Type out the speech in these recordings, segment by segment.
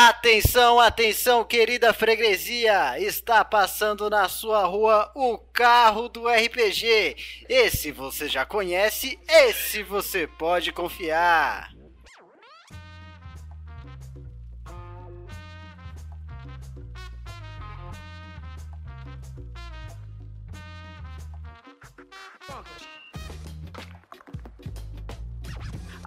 Atenção, atenção, querida freguesia! Está passando na sua rua o carro do RPG. Esse você já conhece, esse você pode confiar.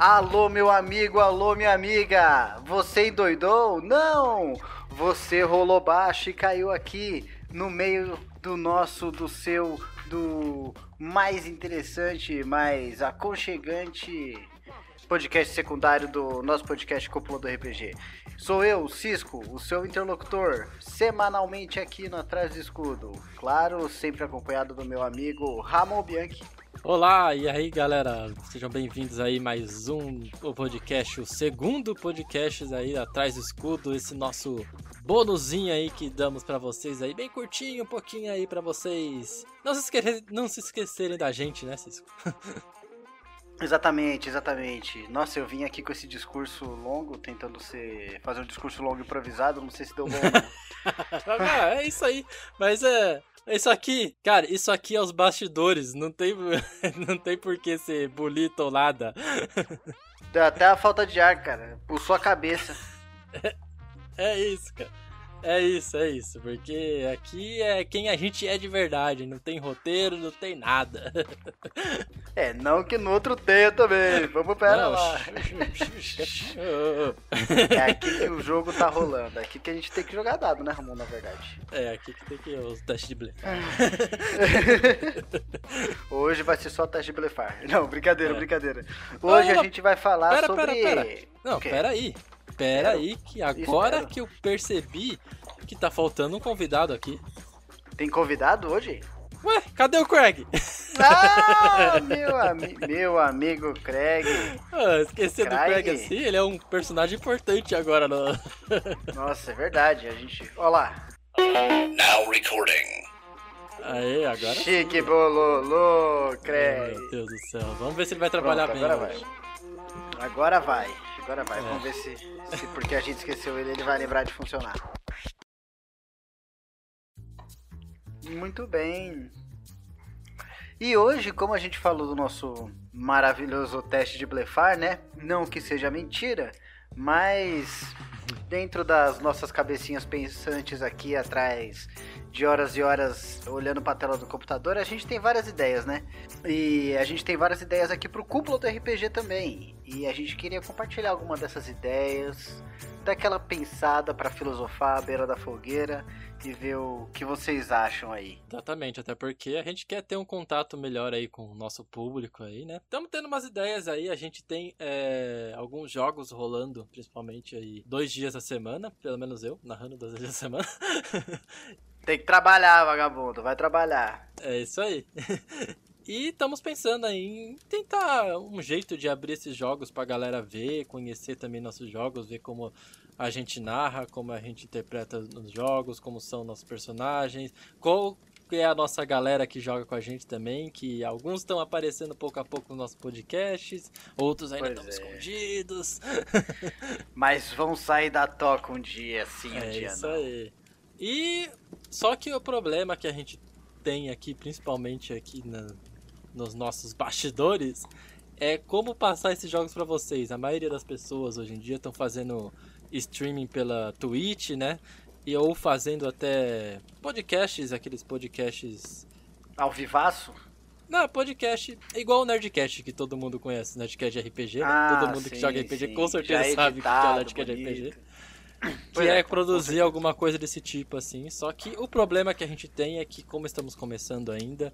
Alô, meu amigo, alô, minha amiga! Você endoidou? Não! Você rolou baixo e caiu aqui no meio do nosso, do seu, do mais interessante, mais aconchegante podcast secundário do nosso podcast Cúpula do RPG. Sou eu, Cisco, o seu interlocutor, semanalmente aqui no Atrás do Escudo. Claro, sempre acompanhado do meu amigo Ramon Bianchi. Olá, e aí galera, sejam bem-vindos aí mais um podcast, o segundo podcast aí atrás do escudo, esse nosso bônusinho aí que damos para vocês aí, bem curtinho, um pouquinho aí para vocês não se, esquecerem, não se esquecerem da gente, né, Cisco? Exatamente, exatamente. Nossa, eu vim aqui com esse discurso longo, tentando ser fazer um discurso longo improvisado, não sei se deu bom. ah, é isso aí, mas é isso aqui, cara, isso aqui é os bastidores, não tem, não tem por que ser bonito ou nada. Dá até a falta de ar, cara, por sua cabeça. É, é isso, cara. É isso, é isso, porque aqui é quem a gente é de verdade, não tem roteiro, não tem nada. É, não que no outro tenha também, vamos pera não, lá. é aqui que o jogo tá rolando, é aqui que a gente tem que jogar dado, né, Ramon, na verdade. É, aqui que tem que os testes de blefar. Hoje vai ser só teste de blefar. Não, brincadeira, é. brincadeira. Hoje oh, a gente vai falar pera, sobre... Pera, pera. Não, pera aí. Pera aí, que agora Espero. que eu percebi que tá faltando um convidado aqui. Tem convidado hoje? Ué, cadê o Craig? Ah, meu, ami meu amigo Craig. Ah, esquecer Craig. do Craig assim, ele é um personagem importante agora no. Nossa, é verdade. A gente. Olha lá. Now recording. Aê, agora. Chique, sim. bololô, Craig. Meu Deus do céu. Vamos ver se ele vai trabalhar Pronto, bem. Agora hoje. vai. Agora vai. Agora vai. É. Vamos ver se, se porque a gente esqueceu ele, ele vai lembrar de funcionar. Muito bem. E hoje, como a gente falou do nosso maravilhoso teste de blefar, né? Não que seja mentira, mas dentro das nossas cabecinhas pensantes aqui atrás de horas e horas olhando para a tela do computador, a gente tem várias ideias, né? E a gente tem várias ideias aqui pro cúpula do RPG também. E a gente queria compartilhar alguma dessas ideias, daquela pensada para filosofar à beira da fogueira e ver o que vocês acham aí. Exatamente, até porque a gente quer ter um contato melhor aí com o nosso público aí, né? Estamos tendo umas ideias aí, a gente tem é, alguns jogos rolando, principalmente aí dois dias semana, pelo menos eu, narrando dois dias a semana. Tem que trabalhar, vagabundo, vai trabalhar. É isso aí. E estamos pensando aí em tentar um jeito de abrir esses jogos pra galera ver, conhecer também nossos jogos, ver como a gente narra, como a gente interpreta nos jogos, como são nossos personagens, qual é a nossa galera que joga com a gente também, que alguns estão aparecendo pouco a pouco nos nossos podcasts, outros ainda estão é. escondidos. Mas vão sair da toca um dia, sim, um é dia isso não. aí. E só que o problema que a gente tem aqui, principalmente aqui na, nos nossos bastidores, é como passar esses jogos para vocês. A maioria das pessoas hoje em dia estão fazendo streaming pela Twitch, né? E ou fazendo até podcasts, aqueles podcasts ao vivaço. Não, podcast igual o Nerdcast que todo mundo conhece, Nerdcast RPG, né? Ah, todo mundo sim, que joga RPG sim. com certeza Já sabe o que é Nerdcast bonito. de RPG. Que é, produzir alguma coisa desse tipo, assim. Só que o problema que a gente tem é que, como estamos começando ainda,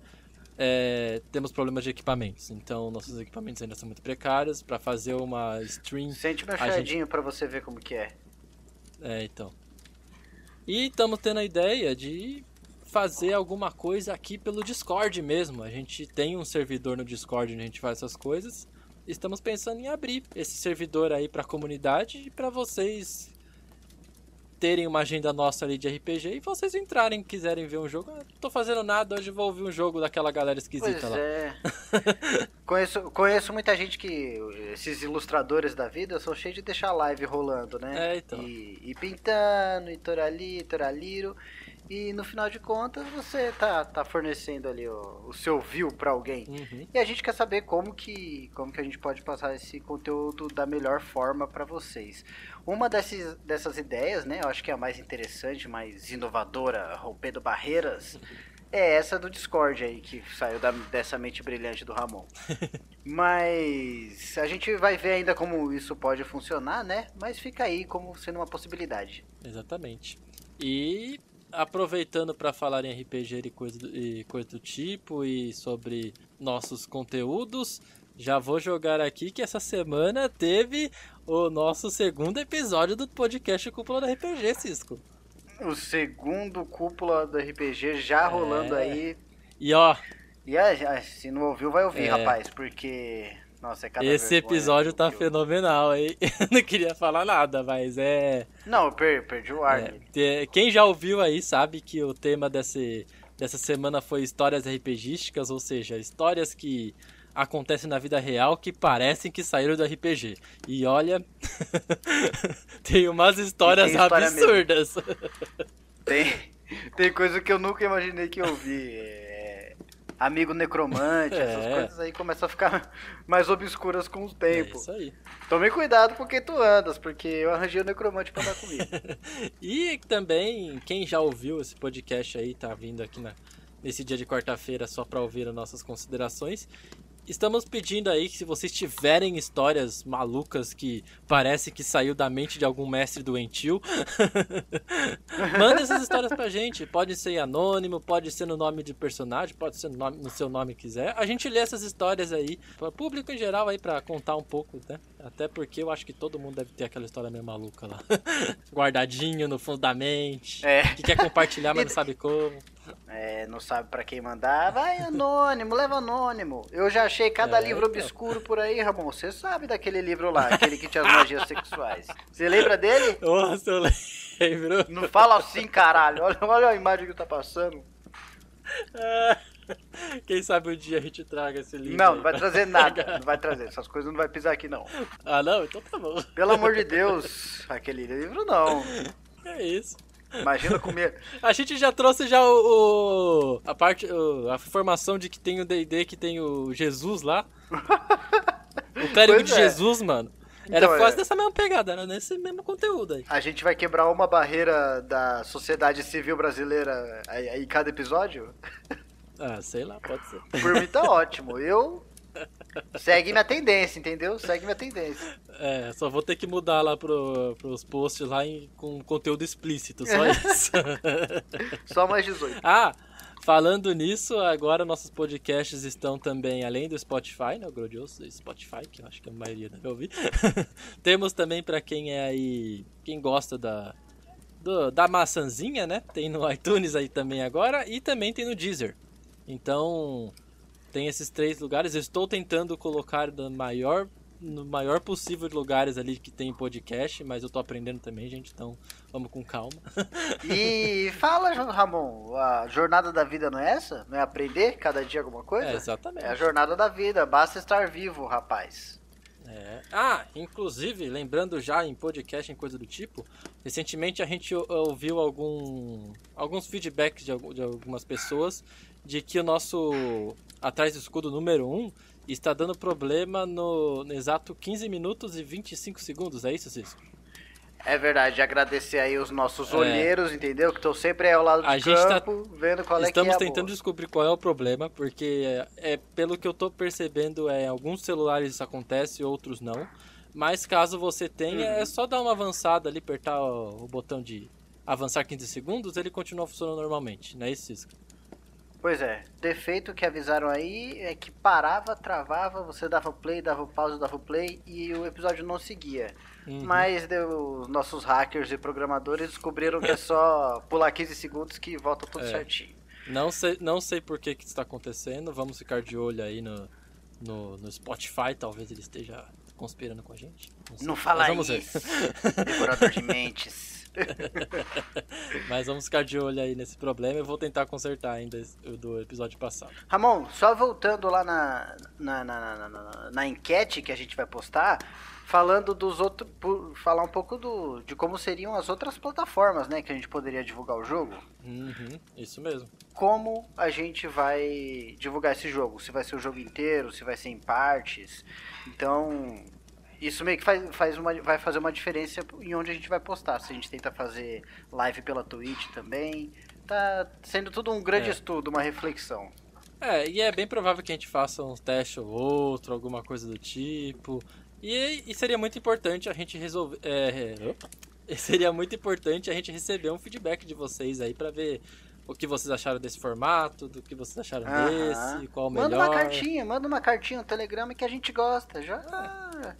é, temos problemas de equipamentos. Então, nossos equipamentos ainda são muito precários. Para fazer uma stream. Sente meu gente- pra você ver como que é. É, então. E estamos tendo a ideia de fazer alguma coisa aqui pelo Discord mesmo. A gente tem um servidor no Discord onde a gente faz essas coisas. Estamos pensando em abrir esse servidor aí para a comunidade e para vocês terem uma agenda nossa ali de RPG e vocês entrarem, quiserem ver um jogo. Ah, tô fazendo nada, hoje vou ouvir um jogo daquela galera esquisita Pois lá. é. conheço, conheço muita gente que. Esses ilustradores da vida são cheios de deixar live rolando, né? É, então. E, e pintando, e torali, toraliro. E no final de contas você tá, tá fornecendo ali o, o seu view pra alguém. Uhum. E a gente quer saber como que, como que a gente pode passar esse conteúdo da melhor forma para vocês. Uma dessas, dessas ideias, né, eu acho que é a mais interessante, mais inovadora, rompendo barreiras, é essa do Discord aí, que saiu da, dessa mente brilhante do Ramon. Mas a gente vai ver ainda como isso pode funcionar, né? Mas fica aí como sendo uma possibilidade. Exatamente. E aproveitando para falar em RPG e coisa, do, e coisa do tipo e sobre nossos conteúdos, já vou jogar aqui que essa semana teve o nosso segundo episódio do podcast Cúpula do RPG, Cisco. O segundo cúpula do RPG já rolando É. aí. E ó, E ah, se não ouviu, vai ouvir, É. rapaz, porque. Nossa, é cada esse episódio tá eu- fenomenal, hein? Eu não queria falar nada, mas é. Não, eu per- perdi o ar. É, quem já ouviu aí sabe que o tema desse, dessa semana foi histórias RPGísticas, ou seja, histórias que acontecem na vida real que parecem que saíram do RPG. E olha, tem umas histórias tem história absurdas. Tem, tem coisa que eu nunca imaginei que eu vi. É, Amigo necromante, essas É. coisas aí começam a ficar mais obscuras com o É tempo. isso aí. Tome cuidado com quem tu andas, porque eu arranjei o necromante pra andar comigo. E também, quem já ouviu esse podcast aí, tá vindo aqui na, nesse dia de quarta-feira só pra ouvir as nossas considerações. Estamos pedindo aí que se vocês tiverem histórias malucas que parece que saiu da mente de algum mestre doentio, manda essas histórias pra gente. Pode ser anônimo, pode ser no nome de personagem, pode ser no, nome- no seu nome quiser. A gente lê essas histórias aí para público em geral aí pra contar um pouco, né? Até porque eu acho que todo mundo deve ter aquela história meio maluca lá. Guardadinho no fundo da mente. É. Que quer compartilhar, mas não sabe como. É, não sabe pra quem mandar. Vai anônimo, leva anônimo. Eu já achei cada É, livro então. obscuro por aí, Ramon. Você sabe daquele livro lá, aquele que tinha as magias sexuais. Você lembra dele? Nossa, eu lembro. Não fala assim, caralho. Olha, olha a imagem que tá passando. Quem sabe um dia a gente traga esse livro. Não, aí não vai trazer nada. Não vai trazer. Essas coisas não vai pisar aqui, não. Ah, não? Então tá bom. Pelo amor de Deus, aquele livro não. É isso. Imagina comer. A gente já trouxe já o, o- a parte o- a informação de que tem o D&D que tem o Jesus lá. O clérigo Pois de é. Jesus, mano. Era Então, quase é. dessa mesma pegada, era nesse mesmo conteúdo aí. A gente vai quebrar uma barreira da sociedade civil brasileira em cada episódio? Ah, sei lá, pode ser. Por mim tá ótimo. Eu. Segue minha tendência, entendeu? Segue minha tendência. É, só vou ter que mudar lá pro, pros posts lá em- com conteúdo explícito, só isso. Só mais 18. Ah, falando nisso, agora nossos podcasts estão também, além do Spotify, né, o glorioso Spotify, que eu acho que a maioria deve ouvir. Temos também pra quem é aí, quem gosta da do- da maçãzinha, né? Tem no iTunes aí também agora e também tem no Deezer. Então, tem esses três lugares. Eu estou tentando colocar no maior no maior possível de lugares ali que tem podcast, mas eu tô aprendendo também, gente, então vamos com calma. E fala, Ramon, a jornada da vida não é essa? Não é aprender cada dia alguma coisa? É, exatamente. É a jornada da vida, basta estar vivo, rapaz. É. Ah, inclusive, lembrando já em podcast, em coisa do tipo, recentemente a gente ou- ouviu algum, alguns feedbacks de, de algumas pessoas de que o nosso Atrás do Escudo número 1 está dando problema no, no exato 15 minutos e 25 segundos, é isso, Cisco? É verdade, agradecer aí os nossos É. olheiros, entendeu? Que estão sempre aí ao lado do A tá- campo, vendo qual é que Estamos é a tentando boa. descobrir qual é o problema, porque é, é, pelo que eu tô percebendo, é, em alguns celulares isso acontece, outros não. Mas caso você tenha, Uhum. é só dar uma avançada ali, apertar o, o botão de avançar 15 segundos, ele continua funcionando normalmente, não é isso, Cisco? Pois é, defeito que avisaram aí é que parava, travava, você dava play, dava pause, dava play e o episódio não seguia. Uhum. Mas deu- os nossos hackers e programadores descobriram que é só pular 15 segundos que volta tudo É. certinho. Não sei, não sei por que que isso está acontecendo, vamos ficar de olho aí no, no, no Spotify, talvez ele esteja conspirando com a gente. sei. Não fala Mas vamos ver. isso, devorador de mentes. Mas vamos ficar de olho aí nesse problema. Eu vou tentar consertar ainda do episódio passado. Ramon, só voltando lá na, na, na, na, na- enquete que a gente vai postar, falando dos outros. Falar um pouco do, de como seriam as outras plataformas, né? Que a gente poderia divulgar o jogo. Uhum, isso mesmo. Como a gente vai divulgar esse jogo? Se vai ser o jogo inteiro, se vai ser em partes. Então. Isso meio que faz, faz uma, vai fazer uma diferença em onde a gente vai postar. Se a gente tenta fazer live pela Twitch também. Tá sendo tudo um grande É. estudo, uma reflexão. É, e é bem provável que a gente faça um teste ou outro, alguma coisa do tipo. E, e seria muito importante a gente resolver. É, é, seria muito importante a gente receber um feedback de vocês aí pra ver o que vocês acharam desse formato, do que vocês acharam Aham. desse, qual o melhor. Manda uma cartinha, manda uma cartinha no Telegrama que a gente gosta. Já.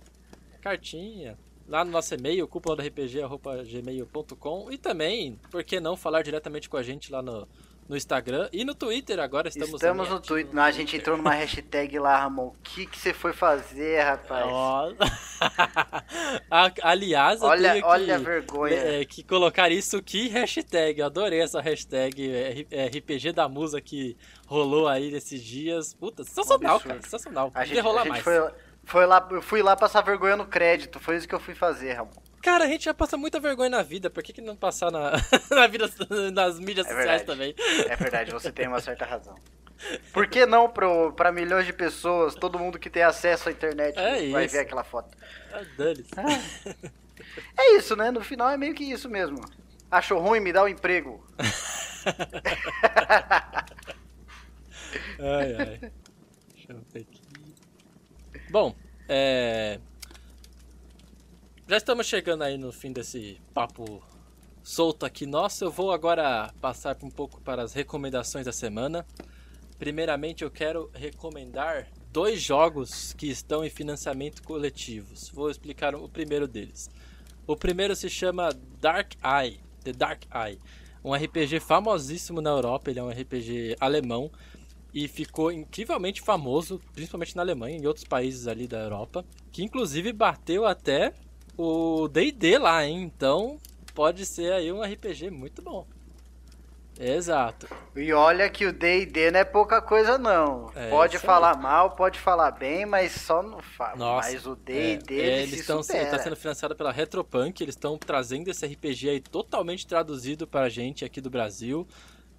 Cartinha. Lá no nosso e-mail, cúpula-rpg.gmail.com e também, por que não falar diretamente com a gente lá no, no Instagram e no Twitter agora. Estamos, Estamos, no Twitter. Não, a gente entrou numa hashtag lá, Ramon. O que, que você foi fazer, rapaz? A- Aliás, olha que, olha a vergonha. é, que colocar isso que hashtag. Eu adorei essa hashtag é, é, RPG da Musa que rolou aí nesses dias. Puta, sensacional, cara. Sensacional. a gente, rolar a gente mais. foi, foi lá, eu fui lá passar vergonha no crédito. Foi isso que eu fui fazer, Ramon. Cara, a gente já passa muita vergonha na vida. Por que, que não passar na, na vida, nas mídias É sociais verdade. também? É verdade, você tem uma certa razão. Por que não pro, pra milhões de pessoas, todo mundo que tem acesso à internet É vai isso. ver aquela foto? Ah, Dane-se. É isso, né? No final é meio que isso mesmo. Achou ruim, me dá um emprego. Ai, ai. Deixa eu ver aqui. Bom, é. Já estamos chegando aí no fim desse papo solto aqui nosso. Eu vou agora passar um pouco para as recomendações da semana. Primeiramente, eu quero recomendar dois jogos que estão em financiamento coletivos. Vou explicar o primeiro deles. O primeiro se chama Dark Eye, The Dark Eye, um RPG famosíssimo na Europa. Ele é um RPG alemão e ficou incrivelmente famoso, principalmente na Alemanha e em outros países ali da Europa, que inclusive bateu até o D&D lá, hein? Então pode ser aí um RPG muito bom. Exato. E olha que o D&D não é pouca coisa não. É, pode isso falar mal, pode falar bem, mas só não fala. Nossa, Mas o D&D É, ele eles se estão supera. tá sendo financiado pela Retropunk, eles estão trazendo esse RPG aí totalmente traduzido pra gente aqui do Brasil.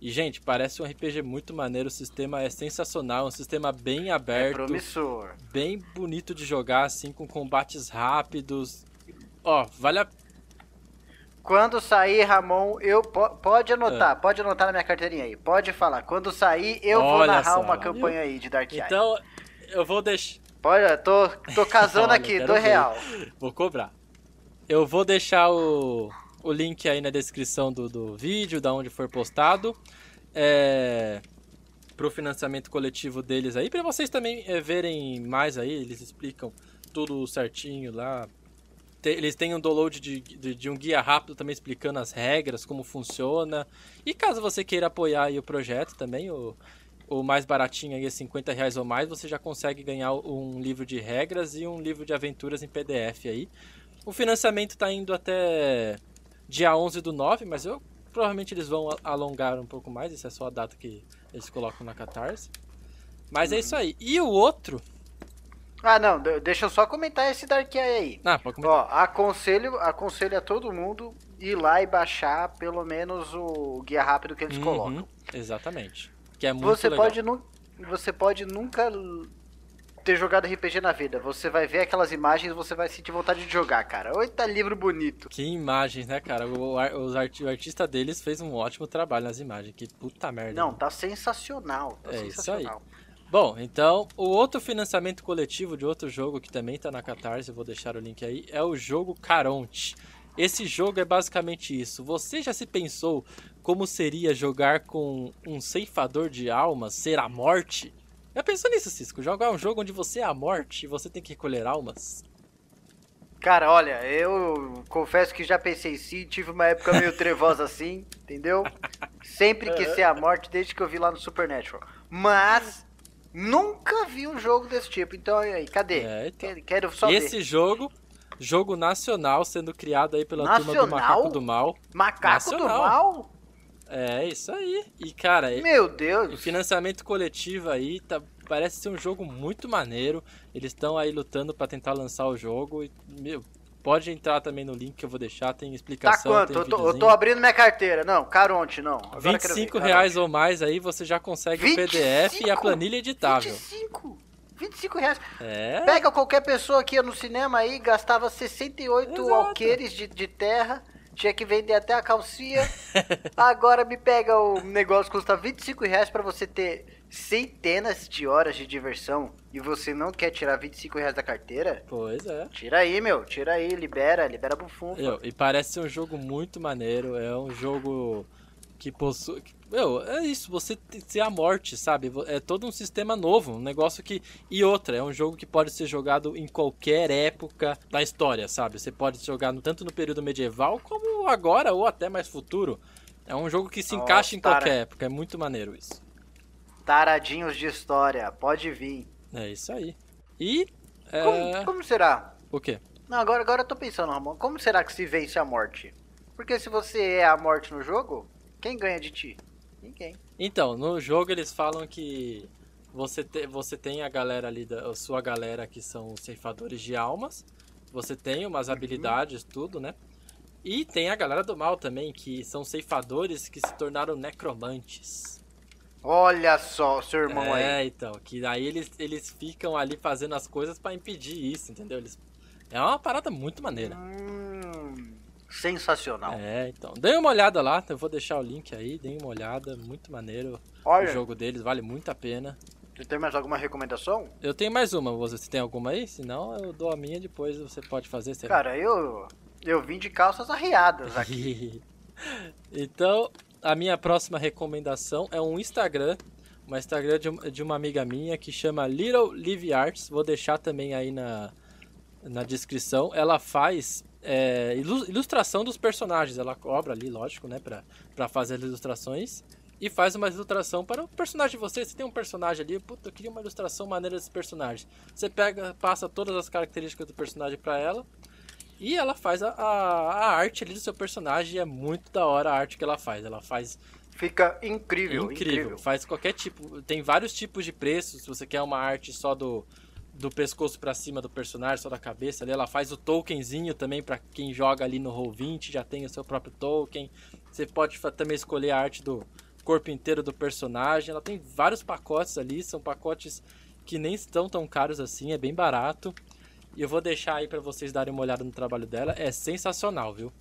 E gente, parece um RPG muito maneiro, o sistema é sensacional, um sistema bem É aberto, promissor. bem bonito de jogar assim com combates rápidos. Ó, vale a Quando sair, Ramon, eu po- pode anotar, É. pode anotar na minha carteirinha aí. Pode falar. Quando sair, eu vou Olha narrar só, uma campanha aí de Dark Eye. Então, eu vou deixar Pode, tô, tô casando Olha, aqui, do ver. real. Vou cobrar. Eu vou deixar o, o link aí na descrição do, do vídeo, da onde for postado. É, pro financiamento coletivo deles aí, para vocês também é, verem mais aí, eles explicam tudo certinho lá. Eles têm um download de, de, de um guia rápido também explicando as regras, como funciona. E caso você queira apoiar o projeto também, o, o mais baratinho aí é 50 reais ou mais, você já consegue ganhar um livro de regras e um livro de aventuras em PDF aí. O financiamento está indo até dia 11 do 9, mas eu provavelmente eles vão alongar um pouco mais, isso é só a data que eles colocam na Catarse. Mas é isso aí. E o outro... Ah, não, de- deixa eu só comentar esse Dark Eye aí. Ah, pode comentar. Ó, aconselho, aconselho a todo mundo ir lá e baixar pelo menos o guia rápido que eles Uhum, colocam. Exatamente. Que é muito Você legal. pode, nu você pode nunca ter jogado RPG na vida. Você vai ver aquelas imagens você vai sentir vontade de jogar, cara. Oi, tá livro bonito. Que imagens, né, cara? O, ar- os arti- o artista deles fez um ótimo trabalho nas imagens. Que puta merda. Não, tá sensacional. Tá É isso sensacional. Bom, então, o outro financiamento coletivo de outro jogo que também tá na Catarse, eu vou deixar o link aí, é o jogo Caronte. Esse jogo é basicamente isso. Você já se pensou como seria jogar com um ceifador de almas, ser a morte? Já pensou nisso, Cisco? Jogar um jogo onde você é a morte e você tem que recolher almas? Cara, olha, eu confesso que já pensei sim, tive uma época meio trevosa assim, entendeu? Sempre quis ser a morte desde que eu vi lá no Supernatural. Mas nunca vi um jogo desse tipo. Então, e aí, cadê? É, então. Quero, só Esse ver. jogo Jogo nacional sendo criado aí pela turma do Nacional? Macaco do Mal. Macaco do Nacional. mal? É, isso aí. E, cara, Meu Deus. financiamento coletivo aí tá, parece ser um jogo muito maneiro. Eles estão aí lutando pra tentar lançar o jogo. E, meu, pode entrar também no link que eu vou deixar, tem Tá explicação. quanto? tem Eu tô, eu tô abrindo minha carteira. Não, Caronte, não. Agora eu quero ver, 25 Caronte. reais ou mais aí você já consegue o PDF e a 25? planilha editável. 25? 25 reais. É, Pega qualquer pessoa que ia no cinema aí, gastava 68 Exato. alqueires de, de terra, tinha que vender até a calcinha. Agora me pega o negócio que custa 25 reais pra você ter centenas de horas de diversão e você não quer tirar 25 reais da carteira? pois é. Tira aí, meu. Tira aí, libera, libera bufunfa. E parece ser um jogo muito maneiro. É um jogo que possui. que- Meu, é isso, você ser a morte, sabe? É todo um sistema novo, um negócio que. E outra, é um jogo que pode ser jogado em qualquer época da história, sabe? Você pode jogar tanto no período medieval como agora ou até mais futuro. É um jogo que se Nossa, encaixa em qualquer época, é muito maneiro isso. Taradinhos de história, pode vir. É isso aí. E. É... Como, como será? O quê? Não, agora, agora eu tô pensando, Ramon. Como será que se vence a morte? Porque se você é a morte no jogo, quem ganha de ti? Ninguém. Então, no jogo eles falam que você, te, você tem a galera ali, da, a sua galera que são os ceifadores de almas. Você tem umas habilidades, tudo, né? E tem a galera do mal também, que são ceifadores que se tornaram necromantes. Olha só, seu irmão é, aí. então, que aí eles, eles ficam ali fazendo as coisas pra impedir isso, entendeu? Eles, é uma parada muito maneira. Hum, sensacional. É, então. Dê uma olhada lá, eu vou deixar o link aí, dê uma olhada, muito maneiro. Olha, O jogo deles vale muito a pena. você tem mais alguma recomendação? Eu tenho mais uma, você tem alguma aí? Se não, eu dou a minha depois você pode fazer. sei lá. Cara, eu eu vim de calças arriadas aqui. então, a minha próxima recomendação é um Instagram, um Instagram de, de uma amiga minha que chama Little Live Arts. Vou deixar também aí na, na descrição. Ela faz é, ilu- ilustração dos personagens. Ela cobra ali, lógico, né, pra, pra fazer as ilustrações. E faz uma ilustração para o personagem de você. Você tem um personagem ali, puta, eu queria uma ilustração maneira desse personagem. Você pega, passa todas as características do personagem pra ela. E ela faz a, a, a arte ali do seu personagem. E é muito da hora a arte que ela faz. Ela faz Fica incrível, incrível. incrível. Faz qualquer tipo. Tem vários tipos de preços. Se você quer uma arte só do, do pescoço pra cima do personagem, só da cabeça ali, ela faz o tokenzinho também pra quem joga ali no Roll20, já tem o seu próprio token. Você pode também escolher a arte do corpo inteiro do personagem. Ela tem vários pacotes ali, são pacotes que nem estão tão caros assim, é bem barato. E eu vou deixar aí pra vocês darem uma olhada no trabalho dela, é sensacional, viu?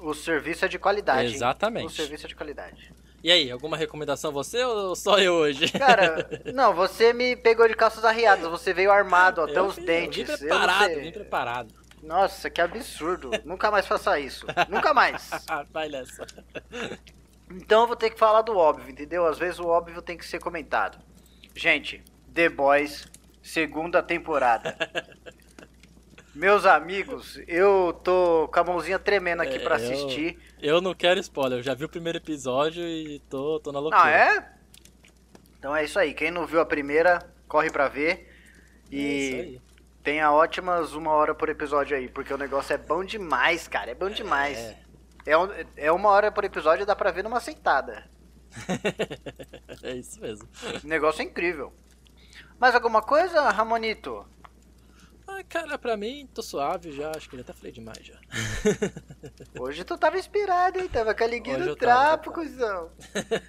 O serviço é de qualidade. hein? Exatamente. O serviço é de qualidade. E aí, alguma recomendação você ou só eu hoje? Cara, não, você me pegou de calças arriadas. Você veio armado até Eu os vim- dentes. Vim preparado, vim preparado. Nossa, que absurdo. Nunca mais faça isso. Nunca mais. Vai nessa. Então eu vou ter que falar do óbvio, entendeu? Às vezes o óbvio tem que ser comentado. Gente, The Boys, segunda temporada. Meus amigos, eu tô com a mãozinha tremendo aqui É, pra eu- assistir. Eu não quero spoiler, eu já vi o primeiro episódio e tô, tô na loucura. Ah, é? Então é isso aí. Quem não viu a primeira, corre pra ver. É E aí. tenha ótimas uma hora por episódio aí, porque o negócio é bom demais, cara. É bom demais. É. É, um- é uma hora por episódio e dá pra ver numa sentada. é isso mesmo. O negócio é incrível. Mais alguma coisa, Ramonito? Ah, cara, pra mim, tô suave já, acho que eu até falei demais já. Hoje tu tava inspirado, hein? Tava com a liguinha no eu tava, trapo, cuzão.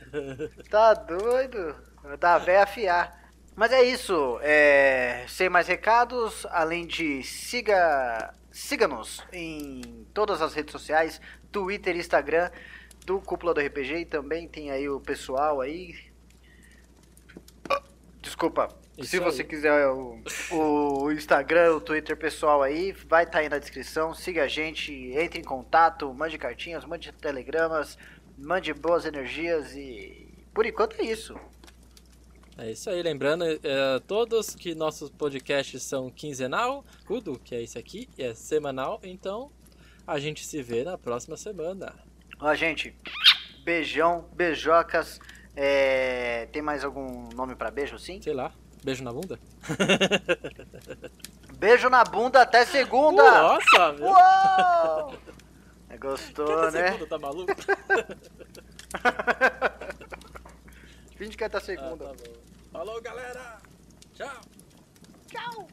Tá doido? Da véia afiar. Mas é isso. É... Sem mais recados, além de siga... Siga-nos em todas as redes sociais, Twitter e Instagram do Cúpula do RPG e também tem aí o pessoal aí. Desculpa. Isso Se você aí. quiser o, o Instagram, o Twitter pessoal aí, vai estar aí na descrição. Siga a gente, entre em contato, mande cartinhas, mande telegramas, mande boas energias e por enquanto é isso. É isso aí, lembrando, é, todos que nossos podcasts são quinzenal, tudo que é esse aqui é semanal, então a gente se vê na próxima semana. Ó, gente, beijão, beijocas. É, tem mais algum nome pra beijo, sim? Sei lá, beijo na bunda? Beijo na bunda até segunda! Nossa, viu? Uou! É Gostou, Cada né? segundo, tá maluco? Finge que é até Ah, segunda. tá bom. Falou, galera! Tchau! Tchau!